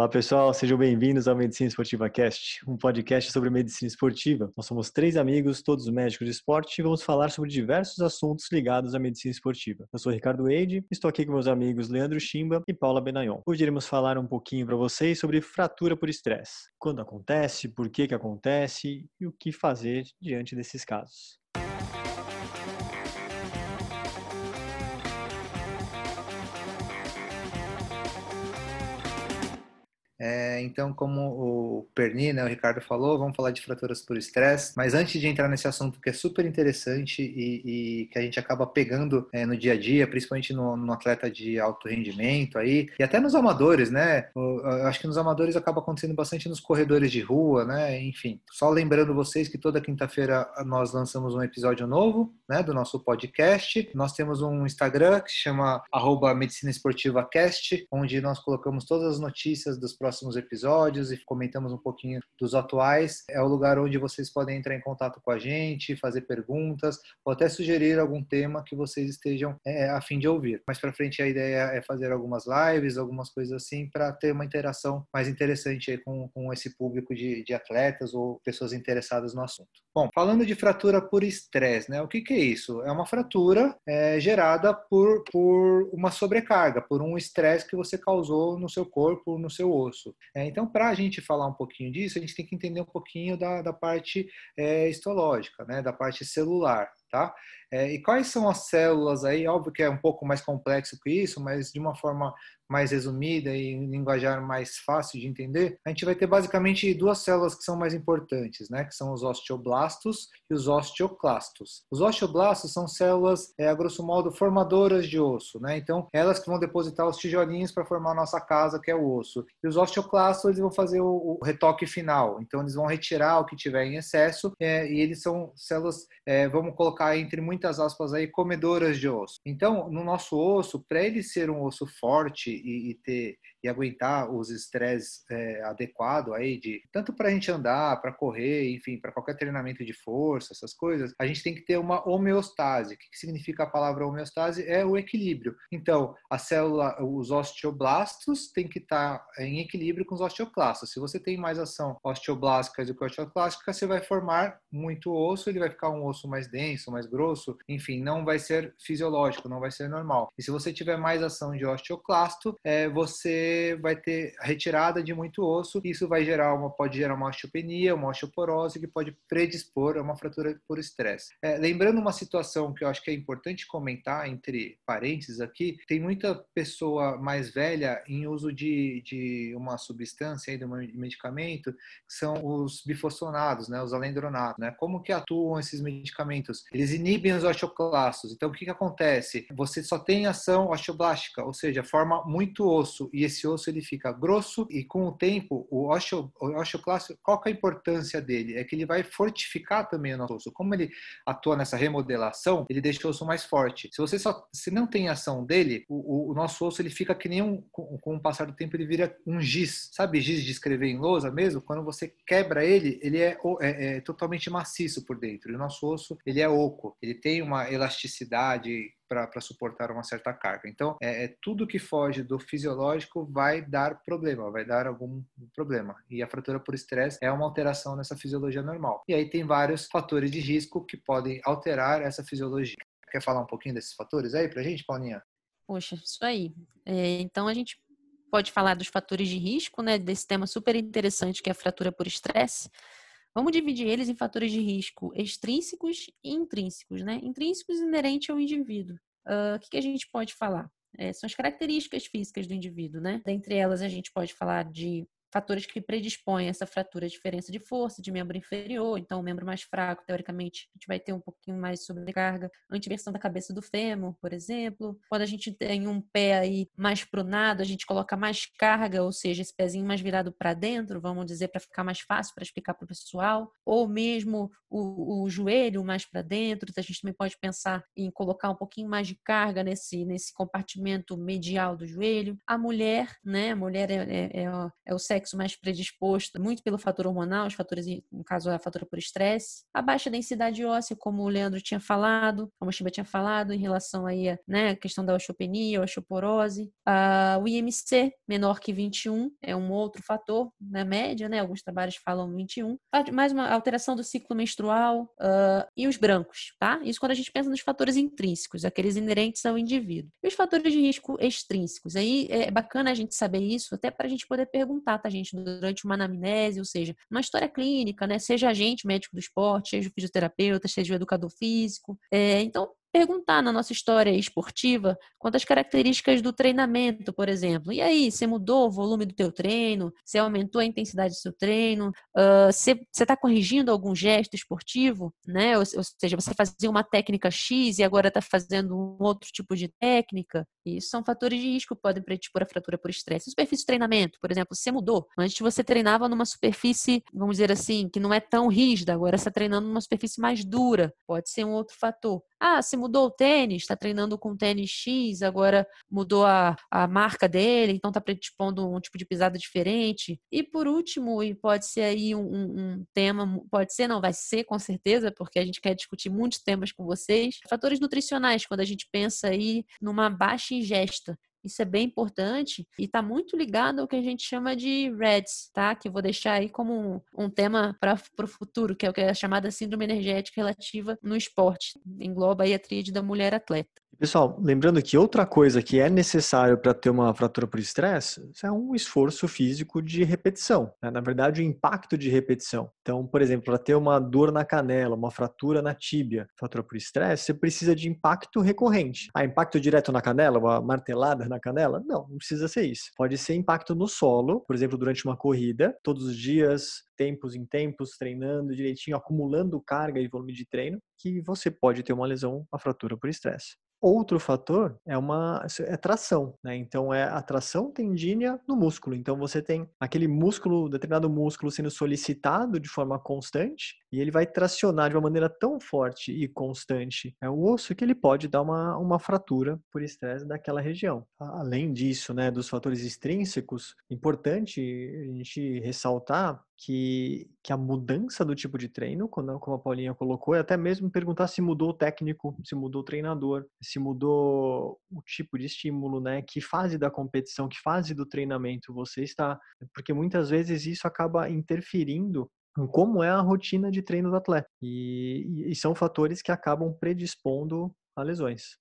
Olá pessoal, sejam bem-vindos ao Medicina Esportiva Cast, um podcast sobre medicina esportiva. Nós somos três amigos, todos médicos de esporte, e vamos falar sobre diversos assuntos ligados à medicina esportiva. Eu sou Ricardo Eide, estou aqui com meus amigos Leandro Chimba e Paula Benayon. Hoje iremos falar um pouquinho para vocês sobre fratura por estresse. Quando acontece, por que que acontece e o que fazer diante desses casos. É, então, como o Perni, né, o Ricardo falou, vamos falar de fraturas por estresse. Mas antes de entrar nesse assunto que é super interessante e, e que a gente acaba pegando é, no dia a dia, principalmente no, no, atleta de alto rendimento aí, e até nos amadores, né? Eu acho que nos amadores acaba acontecendo bastante nos corredores de rua, né? Enfim, só lembrando vocês que toda quinta-feira nós lançamos um episódio novo, né, do nosso podcast. Nós temos um Instagram que chama Medicina Esportiva Cast, onde nós colocamos todas as notícias dos próximos próximos episódios e comentamos um pouquinho dos atuais. É o lugar onde vocês podem entrar em contato com a gente, fazer perguntas ou até sugerir algum tema que vocês estejam é, a fim de ouvir. Mais para frente a ideia é fazer algumas lives, algumas coisas assim para ter uma interação mais interessante com, com esse público de, de atletas ou pessoas interessadas no assunto. Bom, falando de fratura por estresse, né? O que, que, é isso? É uma fratura é, gerada por, por uma sobrecarga, por um estresse que você causou no seu corpo, no seu osso isso. É, então, para a gente falar um pouquinho disso, a gente tem que entender um pouquinho da, da parte é, histológica, né, da parte celular. Tá? É, e quais são as células aí? Óbvio que é um pouco mais complexo que isso, mas de uma forma mais resumida e em linguajar mais fácil de entender, a gente vai ter basicamente duas células que são mais importantes, né? Que são os osteoblastos e os osteoclastos. Os osteoblastos são células, é, a grosso modo, formadoras de osso, né? Então, elas que vão depositar os tijolinhos para formar a nossa casa, que é o osso. E os osteoclastos, eles vão fazer o, o retoque final. Então, eles vão retirar o que tiver em excesso é, e eles são células, é, vamos colocar entre muitas aspas aí, comedoras de osso. Então, no nosso osso, para ele ser um osso forte e, e ter e aguentar os estresses é, adequados aí de tanto para a gente andar, para correr, enfim, para qualquer treinamento de força, essas coisas, a gente tem que ter uma homeostase. O que significa a palavra homeostase? É o equilíbrio. Então, a célula, os osteoblastos tem que estar tá em equilíbrio com os osteoclastos. Se você tem mais ação osteoblástica do que osteoclástica, você vai formar muito osso, ele vai ficar um osso mais denso, mais grosso, enfim, não vai ser fisiológico, não vai ser normal. E se você tiver mais ação de osteoclasto, é, você vai ter retirada de muito osso, isso vai gerar uma, pode gerar uma osteopenia, uma osteoporose, que pode predispor a uma fratura por estresse. É, lembrando uma situação que eu acho que é importante comentar entre parênteses aqui, tem muita pessoa mais velha em uso de, de uma substância, de um medicamento, que são os bifosfonados, né, os alendronatos. Né? Como que atuam esses medicamentos? Eles inibem os osteoclastos. Então, o que, que acontece? Você só tem ação osteoblástica, ou seja, forma muito osso, e esse esse osso ele fica grosso e com o tempo o, osteo, o osteoclasto, qual que é a importância dele? É que ele vai fortificar também o nosso osso. Como ele atua nessa remodelação, ele deixa o osso mais forte. Se você só se não tem ação dele, o, o nosso osso ele fica que nem um com, com o passar do tempo ele vira um giz. Sabe giz de escrever em lousa mesmo? Quando você quebra ele, ele é, é, é totalmente maciço por dentro. E o nosso osso ele é oco. Ele tem uma elasticidade para suportar uma certa carga. Então, é, é, tudo que foge do fisiológico vai dar problema, vai dar algum problema. E a fratura por estresse é uma alteração nessa fisiologia normal. E aí tem vários fatores de risco que podem alterar essa fisiologia. Quer falar um pouquinho desses fatores aí para a gente, Paulinha? Poxa, isso aí. É, então a gente pode falar dos fatores de risco, né? Desse tema super interessante que é a fratura por estresse. Vamos dividir eles em fatores de risco extrínsecos e intrínsecos, né? Intrínsecos inerentes ao indivíduo. Uh, o que, que a gente pode falar? É, são as características físicas do indivíduo, né? Dentre elas, a gente pode falar de fatores que predispõem essa fratura, diferença de força de membro inferior, então o membro mais fraco, teoricamente, a gente vai ter um pouquinho mais de sobrecarga, antiversão da cabeça do fêmur, por exemplo. Quando a gente tem um pé aí mais pronado, a gente coloca mais carga, ou seja, esse pezinho mais virado para dentro, vamos dizer, para ficar mais fácil para explicar para o pessoal, ou mesmo o, o joelho mais para dentro, a gente também pode pensar em colocar um pouquinho mais de carga nesse, nesse compartimento medial do joelho. A mulher, né, a mulher é, é, é, é o sexo sexo mais predisposto, muito pelo fator hormonal, os fatores, no caso, a fatura por estresse. A baixa densidade óssea, como o Leandro tinha falado, a Shiba tinha falado, em relação aí né, questão da osteopenia, osteoporose. Uh, o IMC menor que 21 é um outro fator, na média, né? Alguns trabalhos falam 21. Mais uma alteração do ciclo menstrual uh, e os brancos, tá? Isso quando a gente pensa nos fatores intrínsecos, aqueles inerentes ao indivíduo. E os fatores de risco extrínsecos. Aí é bacana a gente saber isso, até para a gente poder perguntar, tá, gente, durante uma anamnese, ou seja, uma história clínica, né? Seja a gente, médico do esporte, seja o fisioterapeuta, seja o educador físico. É, então, perguntar na nossa história esportiva quanto às características do treinamento, por exemplo. E aí, você mudou o volume do teu treino? Você aumentou a intensidade do seu treino? Uh, você está corrigindo algum gesto esportivo? Né? Ou, ou, seja, você fazia uma técnica X e agora está fazendo um outro tipo de técnica? Isso são fatores de risco que podem predispor a fratura por estresse. Superfície de treinamento, por exemplo, você mudou. Antes você treinava numa superfície, vamos dizer assim, que não é tão rígida, agora você está treinando numa superfície mais dura. Pode ser um outro fator. Ah, se mudou o tênis, está treinando com tênis X, agora mudou a, a marca dele, então está predispondo um tipo de pisada diferente. E por último, e pode ser aí um, um, tema, pode ser, não, vai ser com certeza, porque a gente quer discutir muitos temas com vocês. Fatores nutricionais, quando a gente pensa aí numa baixa ingesta. Isso é bem importante e está muito ligado ao que a gente chama de REDS, tá? Que eu vou deixar aí como um, um tema para o futuro, que é o que é a chamada síndrome energética relativa no esporte. Engloba aí a tríade da mulher atleta. Pessoal, lembrando que outra coisa que é necessário para ter uma fratura por estresse é um esforço físico de repetição. Né? Na verdade, o impacto de repetição. Então, por exemplo, para ter uma dor na canela, uma fratura na tíbia, fratura por estresse, você precisa de impacto recorrente. Ah, impacto direto na canela, uma martelada na canela? Não, não precisa ser isso. Pode ser impacto no solo, por exemplo, durante uma corrida, todos os dias, tempos em tempos, treinando direitinho, acumulando carga e volume de treino, que você pode ter uma lesão, uma fratura por estresse. Outro fator é uma é tração, né? Então é a tração tendínea no músculo. Então você tem aquele músculo, determinado músculo sendo solicitado de forma constante e ele vai tracionar de uma maneira tão forte e constante é o osso que ele pode dar uma, uma fratura por estresse daquela região. Além disso, né, dos fatores extrínsecos, importante a gente ressaltar que, que a mudança do tipo de treino, quando, como a Paulinha colocou, é até mesmo perguntar se mudou o técnico, se mudou o treinador, se mudou o tipo de estímulo, né? Que fase da competição, que fase do treinamento você está. Porque muitas vezes isso acaba interferindo como é a rotina de treino do atleta. E, e são fatores que acabam predispondo a lesões.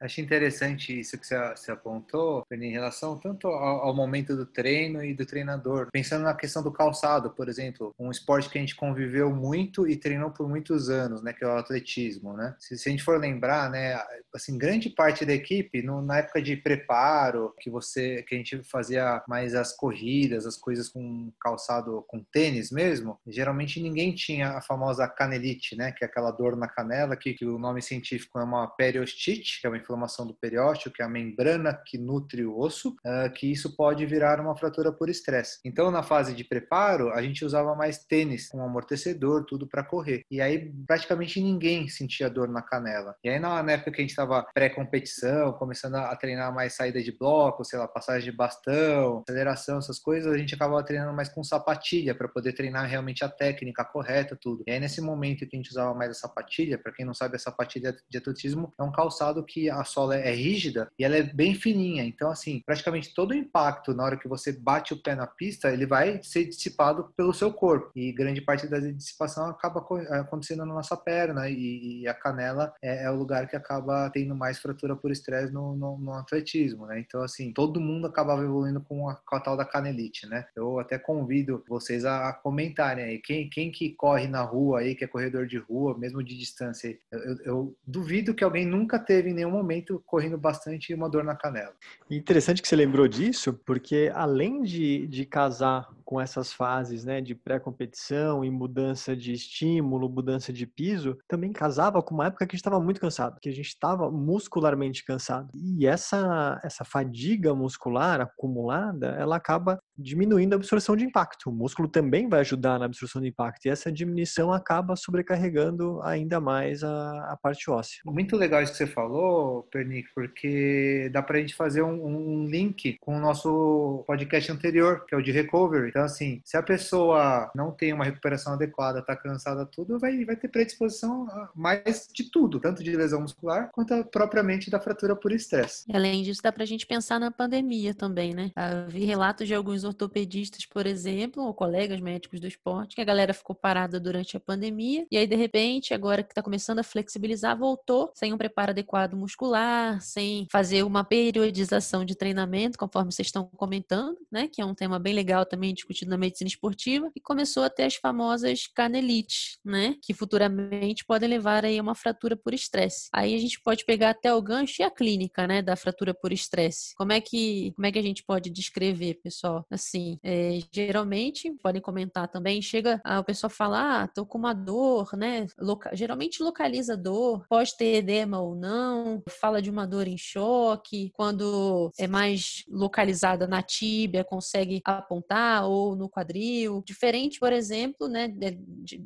Achei interessante isso que você apontou, em relação tanto ao, ao, momento do treino e do treinador. Pensando na questão do calçado, por exemplo, um esporte que a gente conviveu muito e treinou por muitos anos, né, que é o atletismo, né? Se, se a gente for lembrar, né, assim, grande parte da equipe, no, na época de preparo, que você, que a gente fazia mais as corridas, as coisas com calçado, com tênis mesmo, geralmente ninguém tinha a famosa canelite, né, que é aquela dor na canela, que, que o nome científico é uma periostite, que é uma inflamação do periósteo, que é a membrana que nutre o osso, uh, que isso pode virar uma fratura por estresse. Então, na fase de preparo, a gente usava mais tênis com amortecedor, tudo para correr. E aí, praticamente ninguém sentia dor na canela. E aí, na, época que a gente estava pré-competição, começando a treinar mais saída de bloco, sei lá, passagem de bastão, aceleração, essas coisas, a gente acabava treinando mais com sapatilha para poder treinar realmente a técnica correta, tudo. E aí, nesse momento que a gente usava mais a sapatilha, para quem não sabe, a sapatilha de atletismo é um calçado que a sola é rígida e ela é bem fininha. Então, assim, praticamente todo o impacto na hora que você bate o pé na pista, ele vai ser dissipado pelo seu corpo. E grande parte da dissipação acaba acontecendo na nossa perna e, e a canela é, é, o lugar que acaba tendo mais fratura por estresse no, no, no, atletismo, né? Então, assim, todo mundo acabava evoluindo com a, com a tal da canelite, né? Eu até convido vocês a, comentarem aí. Quem, quem que corre na rua aí, que é corredor de rua, mesmo de distância, eu, eu, eu duvido que alguém nunca teve em nenhum momento momento correndo bastante e uma dor na canela. Interessante que você lembrou disso, porque além de, de casar com essas fases né, de pré-competição e mudança de estímulo, mudança de piso, também casava com uma época que a gente estava muito cansado, que a gente estava muscularmente cansado. E essa, essa fadiga muscular acumulada, ela acaba diminuindo a absorção de impacto. O músculo também vai ajudar na absorção de impacto e essa diminuição acaba sobrecarregando ainda mais a, a parte óssea. Muito legal isso que você falou, Pernick, porque dá para a gente fazer um, um link com o nosso podcast anterior, que é o de recovery, Então, assim, se a pessoa não tem uma recuperação adequada, tá cansada, tudo, vai, vai ter predisposição mais de tudo, tanto de lesão muscular quanto propriamente da fratura por estresse. Além disso, dá pra gente pensar na pandemia também, né? Eu vi relatos de alguns ortopedistas, por exemplo, ou colegas médicos do esporte, que a galera ficou parada durante a pandemia e aí, de repente, agora que tá começando a flexibilizar, voltou sem um preparo adequado muscular, sem fazer uma periodização de treinamento, conforme vocês estão comentando, né? Que é um tema bem legal também discutido na medicina esportiva, e começou a ter as famosas canelites, né? Que futuramente podem levar aí a uma fratura por estresse. Aí a gente pode pegar até o gancho e a clínica, né? Da fratura por estresse. Como é que como é que a gente pode descrever, pessoal? Assim, é, geralmente podem comentar também. Chega ah, o pessoal falar, ah, tô com uma dor, né? Loca geralmente localiza dor, pode ter edema ou não, fala de uma dor em choque, quando é mais localizada na tíbia, consegue apontar ou no quadril. Diferente, por exemplo, né, de,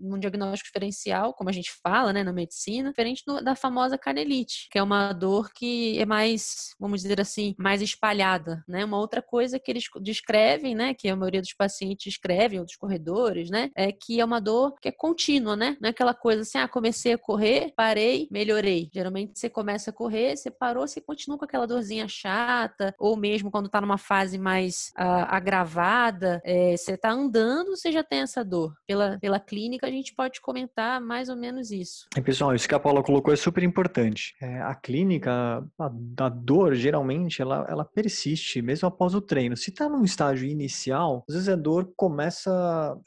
um diagnóstico diferencial, como a gente fala, né, na medicina, diferente da famosa canelite, que é uma dor que é mais, vamos dizer assim, mais espalhada, né? Uma outra coisa que eles descrevem, né, que a maioria dos pacientes escrevem ou dos corredores, né, é que é uma dor que é contínua, né? Não é aquela coisa assim, ah, comecei a correr, parei, melhorei. Geralmente você começa a correr, você parou, você continua com aquela dorzinha chata, ou mesmo quando tá numa fase mais uh, agravada, é, você tá andando, você já tem essa dor. Pela, pela clínica, a gente pode comentar mais ou menos isso. E, pessoal, isso que a Paula colocou é super importante. É, a clínica, a, a, dor, geralmente, ela, ela persiste mesmo após o treino. Se tá num estágio inicial, às vezes a dor começa,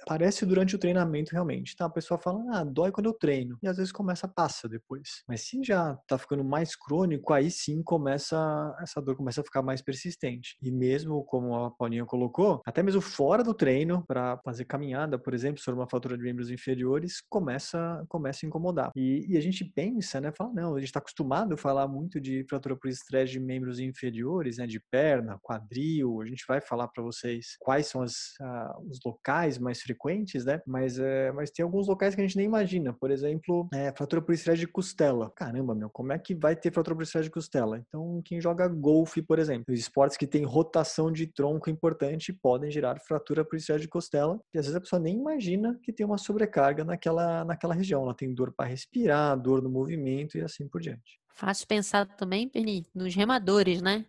aparece durante o treinamento realmente. Tá? A pessoa fala, ah, dói quando eu treino. E às vezes começa, passa depois. Mas se já tá ficando mais crônico, aí sim começa, essa dor começa a ficar mais persistente. E mesmo, como a Paulinha colocou, até mesmo fora do treino, para fazer caminhada, por exemplo, sobre uma fratura de membros inferiores, começa, começa a incomodar. E, e a gente pensa, né, fala, não, a gente está acostumado a falar muito de fratura por estresse de membros inferiores, né, de perna, quadril, a gente vai falar para vocês quais são as, uh, os locais mais frequentes, né, mas, uh, mas tem alguns locais que a gente nem imagina, por exemplo, é, fratura por estresse de costela. Caramba, meu, como é que vai ter fratura por estresse de costela? Então, quem joga golfe, por exemplo, os esportes que têm rotação de tronco importante podem gerar fratura por estresse de costela, e às vezes a pessoa nem imagina que tem uma sobrecarga naquela, naquela região. Ela tem dor para respirar, dor no movimento e assim por diante. Fácil pensar também, Penny, nos remadores, né?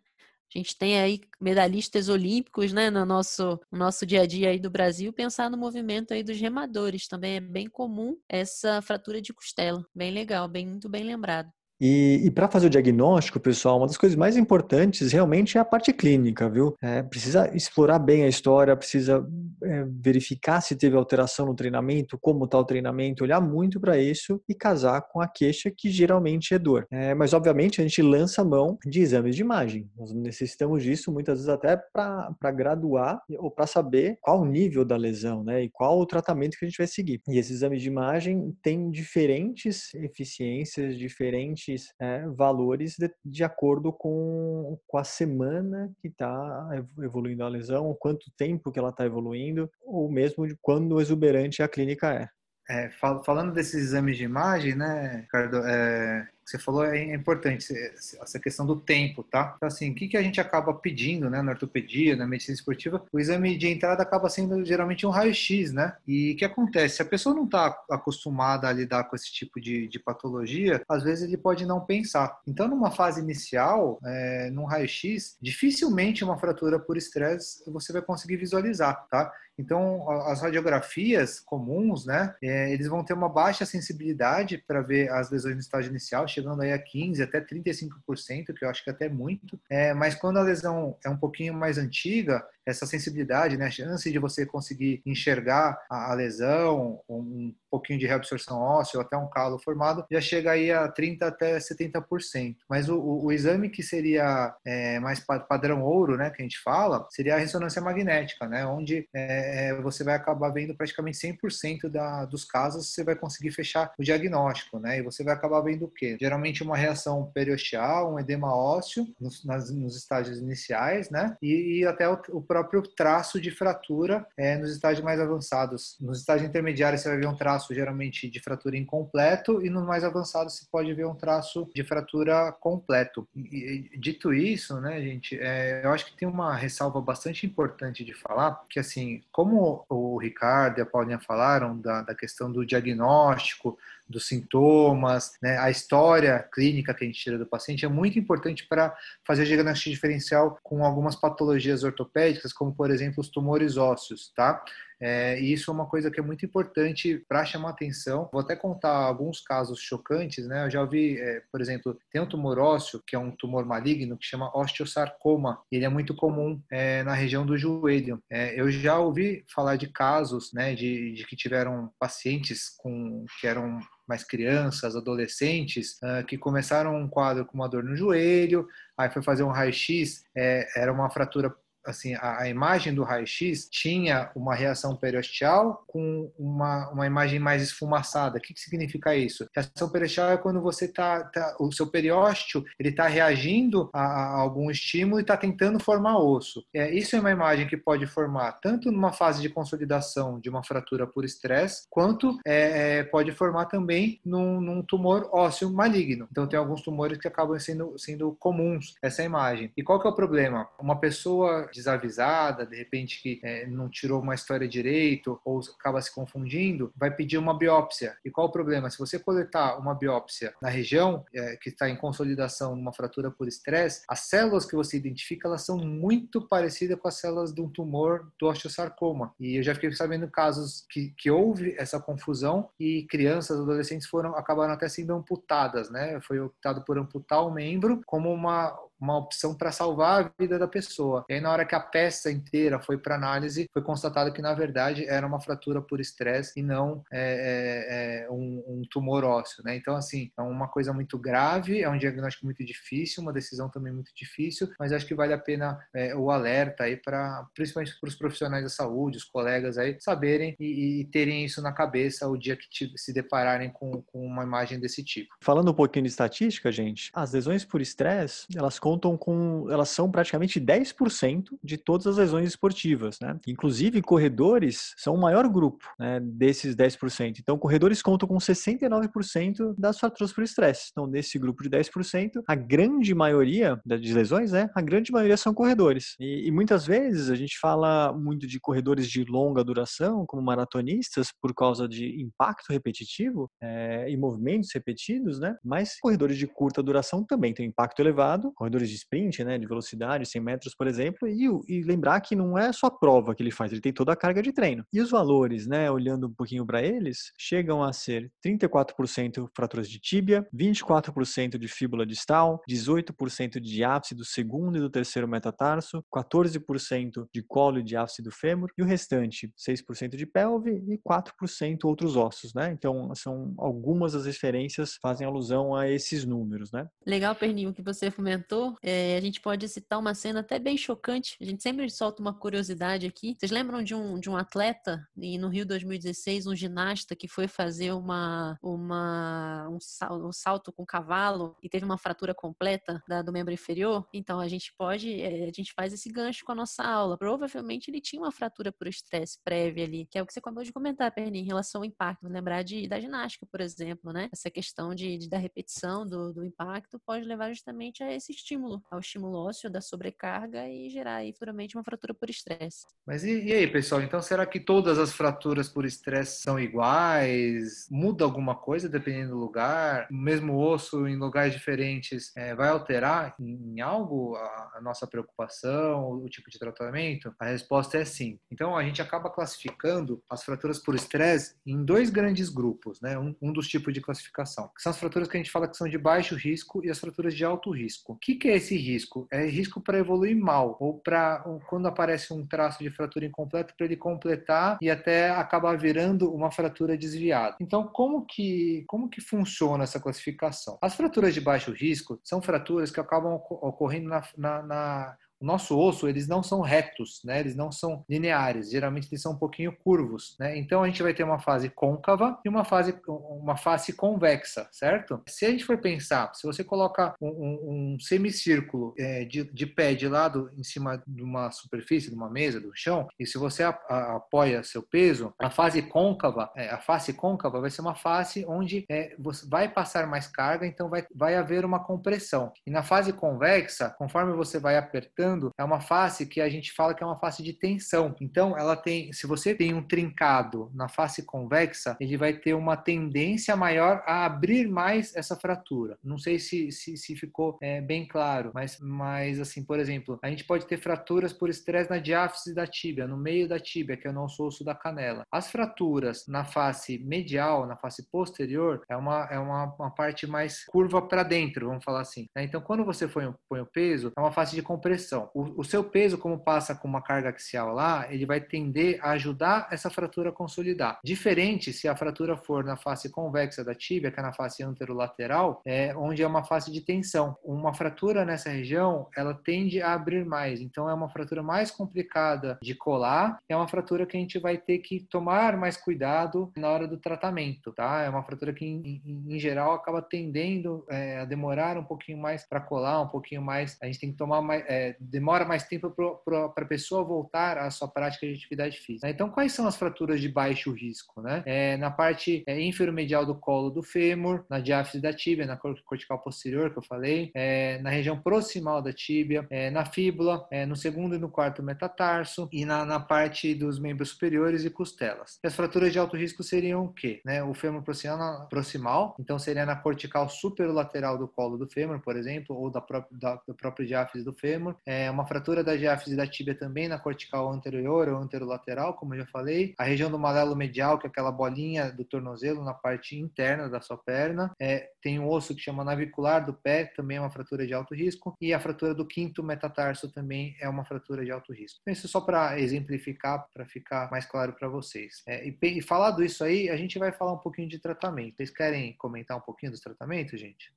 A gente tem aí medalhistas olímpicos, né, no nosso, no nosso dia a dia aí do Brasil, pensar no movimento aí dos remadores também é bem comum essa fratura de costela. Bem legal, bem muito bem lembrado. E, e para fazer o diagnóstico, pessoal, uma das coisas mais importantes realmente é a parte clínica, viu? É, precisa explorar bem a história, precisa é, verificar se teve alteração no treinamento, como está o treinamento, olhar muito para isso e casar com a queixa que geralmente é dor. É, mas, obviamente, a gente lança a mão de exames de imagem. Nós necessitamos disso muitas vezes até para graduar ou para saber qual o nível da lesão, né? E qual o tratamento que a gente vai seguir. E esses exames de imagem têm diferentes eficiências, diferentes diferentes é, valores de, de, acordo com, com a semana que está evoluindo a lesão, quanto tempo que ela está evoluindo, ou mesmo de quando exuberante a clínica é. É, falando desses exames de imagem, né, Ricardo, é, você falou é importante, essa questão do tempo, tá? Então, assim, o que, que a gente acaba pedindo, né, na ortopedia, na medicina esportiva? O exame de entrada acaba sendo geralmente um raio-x, né? E o que acontece? Se a pessoa não está acostumada a lidar com esse tipo de, de, patologia, às vezes ele pode não pensar. Então, numa fase inicial, é, num raio-x, dificilmente uma fratura por estresse você vai conseguir visualizar, tá? Então, as radiografias comuns, né, é, eles vão ter uma baixa sensibilidade para ver as lesões no estágio inicial, chegando aí a 15, até 35%, que eu acho que é até muito. É, mas quando a lesão é um pouquinho mais antiga, essa sensibilidade, né, a chance de você conseguir enxergar a, a lesão, um pouquinho de reabsorção óssea ou até um calo formado, já chega aí a 30 até 70%. Mas o, o, o exame que seria é, mais padrão ouro, né, que a gente fala, seria a ressonância magnética, né, onde é, é você vai acabar vendo praticamente 100% da, dos casos, você vai conseguir fechar o diagnóstico, né, e você vai acabar vendo o quê? Geralmente uma reação periosteal, um edema ósseo nos, nas, nos estágios iniciais, né, e, e até o, o próprio traço de fratura é, nos estágios mais avançados. Nos estágios intermediários você vai ver um traço geralmente de fratura incompleto e nos mais avançados você pode ver um traço de fratura completo. E, dito isso, né, gente, é, eu acho que tem uma ressalva bastante importante de falar, que assim, como o Ricardo e a Paulinha falaram da, da questão do diagnóstico, dos sintomas, né, a história clínica que a gente tira do paciente é muito importante para fazer diagnóstico diferencial com algumas patologias ortopédicas, como por exemplo os tumores ósseos, tá? É, e isso é uma coisa que é muito importante para chamar atenção. Vou até contar alguns casos chocantes, né? Eu já ouvi, é, por exemplo, tem um tumor ósseo, que é um tumor maligno, que chama osteosarcoma. Ele é muito comum é, na região do joelho. É, eu já ouvi falar de casos, né, de, de que tiveram pacientes com que eram mais crianças, adolescentes, uh, que começaram um quadro com uma dor no joelho, aí foi fazer um raio-x, é, era uma fratura assim, a, a imagem do raio-x tinha uma reação periosteal com uma, uma imagem mais esfumaçada. O que, que significa isso? Reação periosteal é quando você está, tá, o seu periósteo ele está reagindo a, a, algum estímulo e está tentando formar osso. É, isso é uma imagem que pode formar tanto numa fase de consolidação de uma fratura por estresse, quanto é, é, pode formar também num, num, tumor ósseo maligno. Então tem alguns tumores que acabam sendo, sendo comuns essa imagem. E qual que é o problema? Uma pessoa desavisada, de repente que é, não tirou uma história direito ou acaba se confundindo, vai pedir uma biópsia. E qual o problema? Se você coletar uma biópsia na região é, que está em consolidação numa fratura por estresse, as células que você identifica elas são muito parecidas com as células de um tumor do osteosarcoma. E eu já fiquei sabendo casos que, que houve essa confusão e crianças, adolescentes foram acabaram até sendo amputadas, né? Foi optado por amputar o membro como uma uma opção para salvar a vida da pessoa. E aí, na hora que a peça inteira foi para análise, foi constatado que, na verdade, era uma fratura por estresse e não é, é, é um, um, tumor ósseo. Né? Então, assim, é uma coisa muito grave, é um diagnóstico muito difícil, uma decisão também muito difícil, mas acho que vale a pena é, o alerta aí para, principalmente para os profissionais da saúde, os colegas aí, saberem e, e, terem isso na cabeça o dia que te, se depararem com, com uma imagem desse tipo. Falando um pouquinho de estatística, gente, as lesões por estresse, elas contam com, elas são praticamente 10% de todas as lesões esportivas, né? Inclusive, corredores são o maior grupo né, desses 10%. Então, corredores contam com 69% das fraturas por estresse. Então, nesse grupo de 10%, a grande maioria das lesões, né? A grande maioria são corredores. E, e muitas vezes a gente fala muito de corredores de longa duração, como maratonistas, por causa de impacto repetitivo é, e movimentos repetidos, né? Mas corredores de curta duração também têm impacto elevado, corredores de sprint, né, de velocidade, 100 metros, por exemplo, e, e, lembrar que não é só a prova que ele faz, ele tem toda a carga de treino. E os valores, né, olhando um pouquinho para eles, chegam a ser 34% fraturas de tíbia, 24% de fíbula distal, 18% de diápse do segundo e do terceiro metatarso, 14% de colo e diápse do fêmur, e o restante, 6% de pelve e 4% outros ossos, né? Então, são algumas das referências fazem alusão a esses números, né? Legal, Perninho, que você fomentou é, a gente pode citar uma cena até bem chocante. A gente sempre solta uma curiosidade aqui. Vocês lembram de um, de um atleta no Rio 2016, um ginasta que foi fazer uma, uma, um, salto, um salto com cavalo e teve uma fratura completa da, do membro inferior? Então, a gente pode, é, a gente faz esse gancho com a nossa aula. Provavelmente ele tinha uma fratura por estresse prévia ali, que é o que você acabou de comentar, Perninha, em relação ao impacto. Lembrar de, da ginástica, por exemplo, né? Essa questão de, de da repetição do, do impacto pode levar justamente a esse estímulo estímulo, ao estímulo ósseo da sobrecarga e gerar aí futuramente uma fratura por estresse. Mas e, e, aí, pessoal? Então será que todas as fraturas por estresse são iguais? Muda alguma coisa dependendo do lugar? O mesmo osso em lugares diferentes é, vai alterar em, algo a, a, nossa preocupação, o, o tipo de tratamento? A resposta é sim. Então a gente acaba classificando as fraturas por estresse em dois grandes grupos, né? Um, um dos tipos de classificação, que são as fraturas que a gente fala que são de baixo risco e as fraturas de alto risco. O que, que é esse risco? É risco para evoluir mal, ou para quando aparece um traço de fratura incompleta, para ele completar e até acabar virando uma fratura desviada. Então, como que, como que funciona essa classificação? As fraturas de baixo risco são fraturas que acabam ocorrendo na, na, na o nosso osso, eles não são retos, né? Eles não são lineares, geralmente eles são um pouquinho curvos, né? Então a gente vai ter uma fase côncava e uma fase uma face convexa, certo? Se a gente for pensar, se você coloca um, um, um semicírculo é, de, de pé de lado em cima de uma superfície, de uma mesa, do chão, e se você a, a, apoia seu peso, a fase côncava, é, a face côncava vai ser uma face onde é, você vai passar mais carga, então vai, vai haver uma compressão. E na fase convexa, conforme você vai apertando, é uma face que a gente fala que é uma face de tensão. Então, ela tem, se você tem um trincado na face convexa, ele vai ter uma tendência maior a abrir mais essa fratura. Não sei se, se, se ficou é, bem claro, mas, mas assim, por exemplo, a gente pode ter fraturas por estresse na diáfise da tíbia, no meio da tíbia, que é o nosso osso da canela. As fraturas na face medial, na face posterior, é uma, é uma, uma parte mais curva para dentro, vamos falar assim. Né? Então, quando você põe, põe o peso, é uma face de compressão. O, o seu peso, como passa com uma carga axial lá, ele vai tender a ajudar essa fratura a consolidar. Diferente se a fratura for na face convexa da tíbia, que é na face anterolateral, é, onde é uma face de tensão. Uma fratura nessa região, ela tende a abrir mais. Então, é uma fratura mais complicada de colar, é uma fratura que a gente vai ter que tomar mais cuidado na hora do tratamento, tá? É uma fratura que, em, em, em geral, acaba tendendo é, a demorar um pouquinho mais para colar, um pouquinho mais. A gente tem que tomar mais. É, demora mais tempo para a pessoa voltar à sua prática de atividade física. Então, quais são as fraturas de baixo risco, né? É, na parte é, inferomedial do colo do fêmur, na diáfise da tíbia, na cortical posterior, que eu falei, é, na região proximal da tíbia, é, na fíbula, é, no segundo e no quarto metatarso e na, na parte dos membros superiores e costelas. As fraturas de alto risco seriam o quê? Né? O fêmur proximal, proximal, então seria na cortical superolateral do colo do fêmur, por exemplo, ou da própria, da, diáfise do fêmur. É uma fratura da diáfise da tíbia também na cortical anterior ou anterolateral, como eu já falei. A região do malelo medial, que é aquela bolinha do tornozelo na parte interna da sua perna. É, tem um osso que chama navicular do pé, também é uma fratura de alto risco. E a fratura do quinto metatarso também é uma fratura de alto risco. Então, isso só para exemplificar, para ficar mais claro para vocês. É, e, e falado isso aí, a gente vai falar um pouquinho de tratamento. Vocês querem comentar um pouquinho dos tratamentos, gente?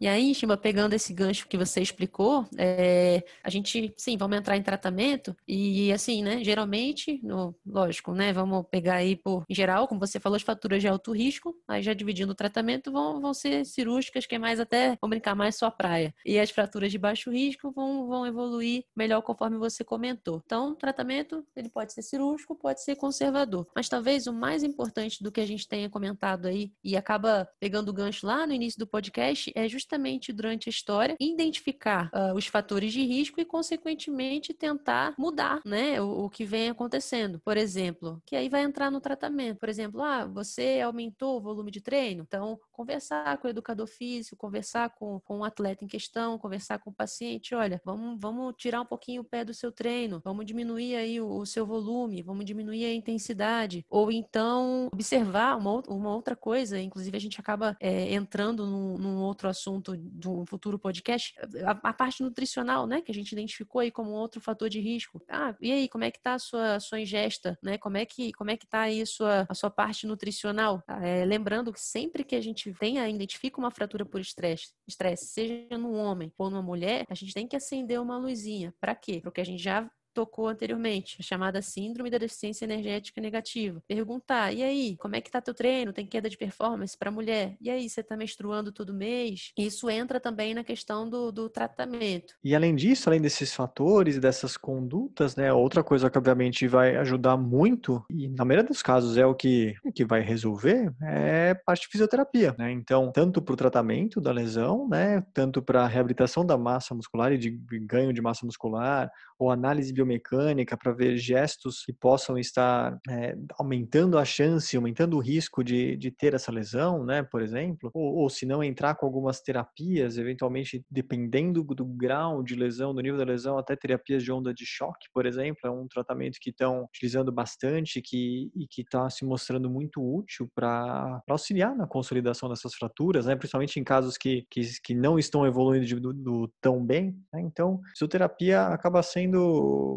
E aí, Shima, pegando esse gancho que você explicou, é, a gente, sim, vamos entrar em tratamento e, assim, né, geralmente, no, lógico, né, vamos pegar aí por, em geral, como você falou, as faturas de alto risco, aí já dividindo o tratamento, vão, vão ser cirúrgicas, que é mais até, vamos brincar, mais sua praia. E as fraturas de baixo risco vão, vão evoluir melhor conforme você comentou. Então, o tratamento, ele pode ser cirúrgico, pode ser conservador. Mas talvez o mais importante do que a gente tenha comentado aí, e acaba pegando o gancho lá no início do podcast, é justamente justamente durante a história, identificar uh, os fatores de risco e, consequentemente, tentar mudar né, o, o, que vem acontecendo. Por exemplo, que aí vai entrar no tratamento. Por exemplo, ah, você aumentou o volume de treino, então conversar com o educador físico, conversar com, com o atleta em questão, conversar com o paciente, olha, vamos, vamos tirar um pouquinho o pé do seu treino, vamos diminuir aí o, o seu volume, vamos diminuir a intensidade, ou então observar uma, uma outra coisa, inclusive a gente acaba é, entrando num, num outro assunto assunto de um futuro podcast, a, a, parte nutricional, né, que a gente identificou aí como outro fator de risco. Ah, e aí, como é que tá a sua, a sua ingesta, né? Como é que, como é que tá aí a sua, a sua parte nutricional? Ah, é, lembrando que sempre que a gente tenha, identifica uma fratura por estresse, estresse, seja no homem ou numa mulher, a gente tem que acender uma luzinha. Para quê? Porque a gente já tocou anteriormente, a chamada síndrome da deficiência energética negativa. Perguntar, e aí, como é que tá teu treino? Tem queda de performance para mulher? E aí, você tá menstruando todo mês? Isso entra também na questão do, do tratamento. E além disso, além desses fatores e dessas condutas, né, outra coisa que obviamente vai ajudar muito, e na maioria dos casos é o que, que vai resolver, é parte de fisioterapia, né? Então, tanto para o tratamento da lesão, né, tanto para reabilitação da massa muscular e de ganho de massa muscular, ou análise biomecânica para ver gestos que possam estar é, aumentando a chance, aumentando o risco de, de ter essa lesão, né, por exemplo, ou, ou se não entrar com algumas terapias, eventualmente dependendo do grau de lesão, do nível da lesão, até terapias de onda de choque, por exemplo, é um tratamento que estão utilizando bastante que, e que está se mostrando muito útil para auxiliar na consolidação dessas fraturas, né, principalmente em casos que, que, que não estão evoluindo de, do, do, tão bem. Né? Então, fisioterapia acaba sendo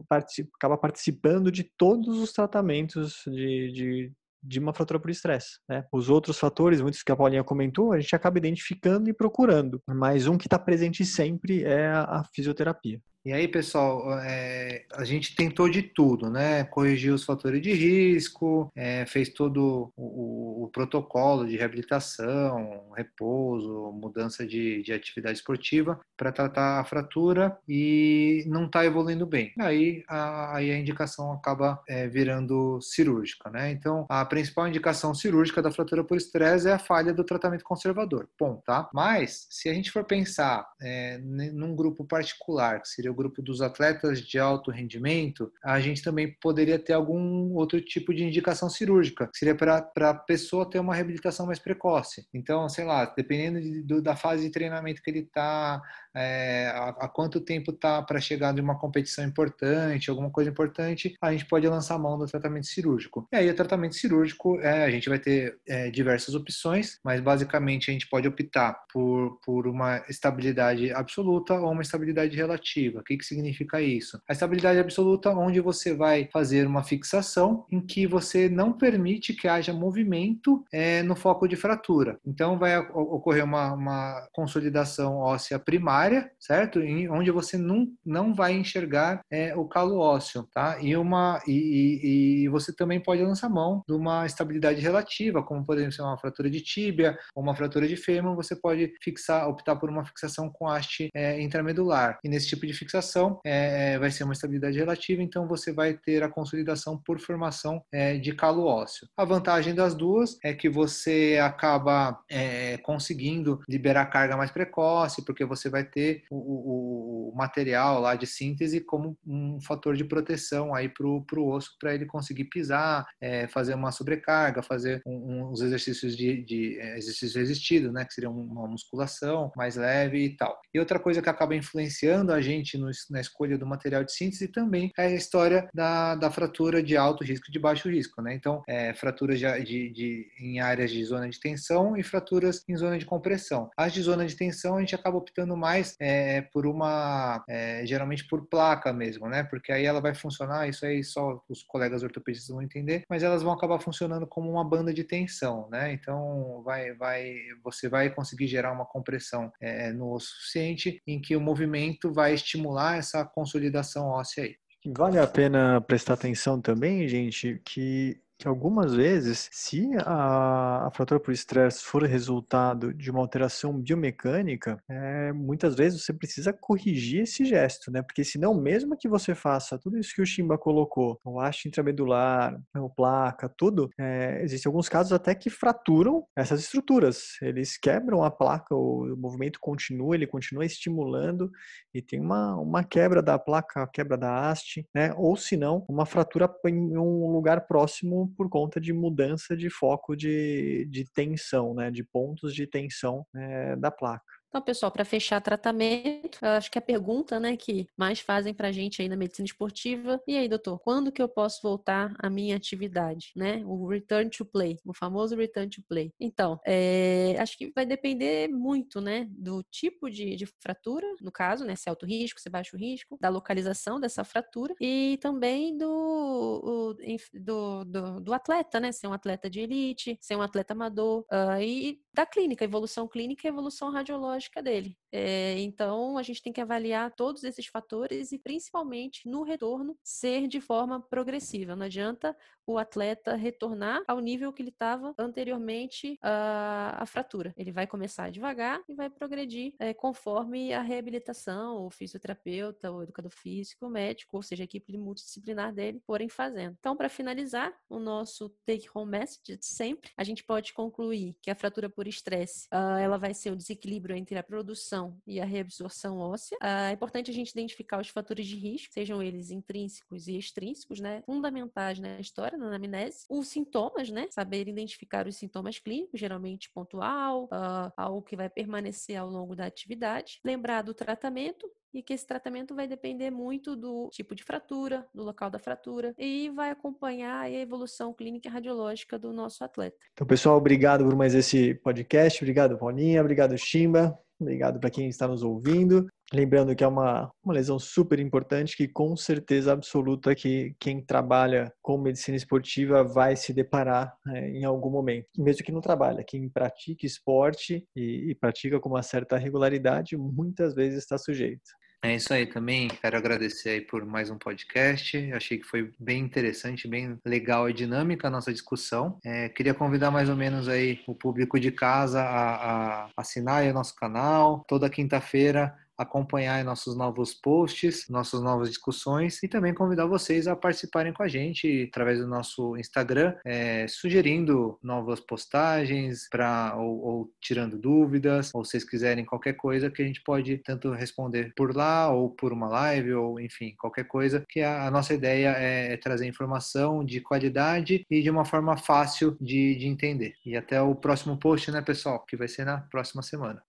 acaba participando de todos os tratamentos de, de, de uma fratura por estresse. Né? Os outros fatores, muitos que a Paulinha comentou, a gente acaba identificando e procurando, mas um que está presente sempre é a, a fisioterapia. E aí, pessoal, é, a gente tentou de tudo, né? Corrigiu os fatores de risco, é, fez todo o, o, protocolo de reabilitação, repouso, mudança de, de atividade esportiva para tratar a fratura e não está evoluindo bem. Aí a, aí a indicação acaba é, virando cirúrgica, né? Então, a principal indicação cirúrgica da fratura por estresse é a falha do tratamento conservador. Bom, tá? Mas, se a gente for pensar é, num grupo particular, que seria o grupo dos atletas de alto rendimento, a gente também poderia ter algum outro tipo de indicação cirúrgica, que seria para a pessoa ter uma reabilitação mais precoce. Então, sei lá, dependendo de, do, da fase de treinamento que ele está, é, há, quanto tempo está para chegar de uma competição importante, alguma coisa importante, a gente pode lançar mão do tratamento cirúrgico. E aí, o tratamento cirúrgico, é, a gente vai ter é, diversas opções, mas basicamente a gente pode optar por, por uma estabilidade absoluta ou uma estabilidade relativa. O que, que significa isso? A estabilidade absoluta, onde você vai fazer uma fixação em que você não permite que haja movimento é, no foco de fratura. Então, vai ocorrer uma, uma consolidação óssea primária, certo? Em, onde você não, não vai enxergar é, o calo ósseo, tá? E, uma, e, e, e você também pode lançar mão de uma estabilidade relativa, como por exemplo, uma fratura de tíbia ou uma fratura de fêmur, você pode fixar, optar por uma fixação com haste é, intramedular. E nesse tipo de fixação, é, vai ser uma estabilidade relativa, então você vai ter a consolidação por formação é, de calo ósseo. A vantagem das duas é que você acaba é, conseguindo liberar carga mais precoce, porque você vai ter o, o, o material lá de síntese como um fator de proteção aí para o osso, para ele conseguir pisar, é, fazer uma sobrecarga, fazer um, uns exercícios de, de é, exercício resistido, né, que seria uma musculação mais leve e tal. E outra coisa que acaba influenciando a gente no, na escolha do material de síntese também é a história da, da fratura de alto risco e de baixo risco, né? Então, é, fraturas de, de, de, em áreas de zona de tensão e fraturas em zona de compressão. As de zona de tensão a gente acaba optando mais é, por uma, é, geralmente por placa mesmo, né? Porque aí ela vai funcionar, isso aí só os colegas ortopedistas vão entender, mas elas vão acabar funcionando como uma banda de tensão, né? Então, vai, vai, você vai conseguir gerar uma compressão é, no osso suficiente em que o movimento vai estimular essa consolidação óssea aí. Vale a pena prestar atenção também, gente, que que algumas vezes, se a, a fratura por estresse for resultado de uma alteração biomecânica, é, muitas vezes você precisa corrigir esse gesto, né? Porque senão, mesmo que você faça tudo isso que o Shimba colocou, o haste intramedular, o placa, tudo, é, existem alguns casos até que fraturam essas estruturas. Eles quebram a placa, o, o movimento continua, ele continua estimulando e tem uma, uma quebra da placa, quebra da haste, né? Ou se não, uma fratura em um lugar próximo por conta de mudança de foco de, de tensão, né, de pontos de tensão é, da placa. Então, pessoal, para fechar tratamento, acho que a pergunta, né, que mais fazem para a gente aí na medicina esportiva, e aí, doutor, quando que eu posso voltar à minha atividade, né? O return to play, o famoso return to play. Então, é, acho que vai depender muito, né, do tipo de, de, fratura, no caso, né, se é alto risco, se é baixo risco, da localização dessa fratura e também do, o, do, do, do, atleta, né, se é um atleta de elite, se é um atleta amador, uh, e da clínica, evolução clínica e evolução radiológica dele. É, então, a gente tem que avaliar todos esses fatores e, principalmente, no retorno, ser de forma progressiva. Não adianta o atleta retornar ao nível que ele estava anteriormente à, fratura. Ele vai começar devagar e vai progredir é, conforme a reabilitação, o fisioterapeuta, o educador físico, o médico, ou seja, a equipe multidisciplinar dele, forem fazendo. Então, para finalizar, o nosso take-home message de sempre, a gente pode concluir que a fratura por estresse, uh, ela vai ser o desequilíbrio entre a produção e a reabsorção óssea. Uh, é importante a gente identificar os fatores de risco, sejam eles intrínsecos e extrínsecos, né, fundamentais na história, na anamnese. Os sintomas, né, saber identificar os sintomas clínicos, geralmente pontual, uh, algo que vai permanecer ao longo da atividade. Lembrar do tratamento, e que esse tratamento vai depender muito do tipo de fratura, do local da fratura e vai acompanhar a evolução clínica e radiológica do nosso atleta. Então, pessoal, obrigado por mais esse podcast. Obrigado, Paulinha. Obrigado, Chimba. Obrigado para quem está nos ouvindo. Lembrando que é uma, uma lesão super importante que com certeza absoluta que quem trabalha com medicina esportiva vai se deparar é, em algum momento. Mesmo que não trabalha, quem pratica esporte e, e pratica com uma certa regularidade muitas vezes está sujeito. É isso aí também. Quero agradecer aí por mais um podcast. Achei que foi bem interessante, bem legal e dinâmica a nossa discussão. É, queria convidar mais ou menos aí o público de casa a, a assinar o nosso canal. Toda quinta-feira acompanhar nossos novos posts, nossas novas discussões e também convidar vocês a participarem com a gente através do nosso Instagram, é, sugerindo novas postagens para ou, ou, tirando dúvidas, ou vocês quiserem qualquer coisa que a gente pode tanto responder por lá ou por uma live ou enfim qualquer coisa. Que a, a nossa ideia é, é, trazer informação de qualidade e de uma forma fácil de, de entender. E até o próximo post, né, pessoal? Que vai ser na próxima semana.